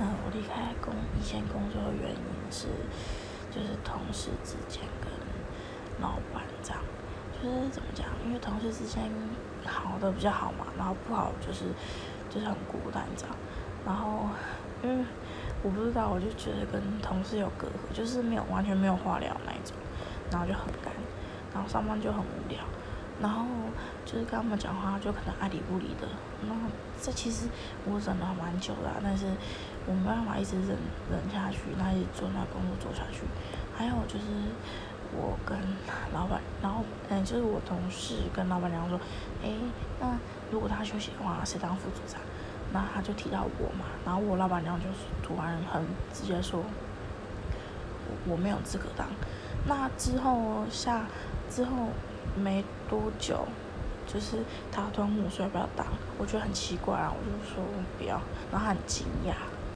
嗯，我离开工以前工作的原因是，就是同事之间跟老板这样，就是怎么讲？因为同事之间好的比较好嘛，然后不好就是就是很孤单这样。然后因为我不知道，我就觉得跟同事有隔阂，就是没有完全没有话聊那一种，然后就很干，然后上班就很无聊。然后就是跟他们讲话，就可能爱理不理的。那这其实我忍了蛮久的，但是我没办法一直忍忍下去，那一直做那工作做下去。还有就是我跟老板，然后嗯，就是我同事跟老板娘说，诶，那如果他休息的话，谁当副组长？那他就提到我嘛，然后我老板娘就是突然很直接说，我我没有资格当。那之后下之后。没多久，就是他突然问我说要不要当，我觉得很奇怪啊，我就说不要，然后他很惊讶。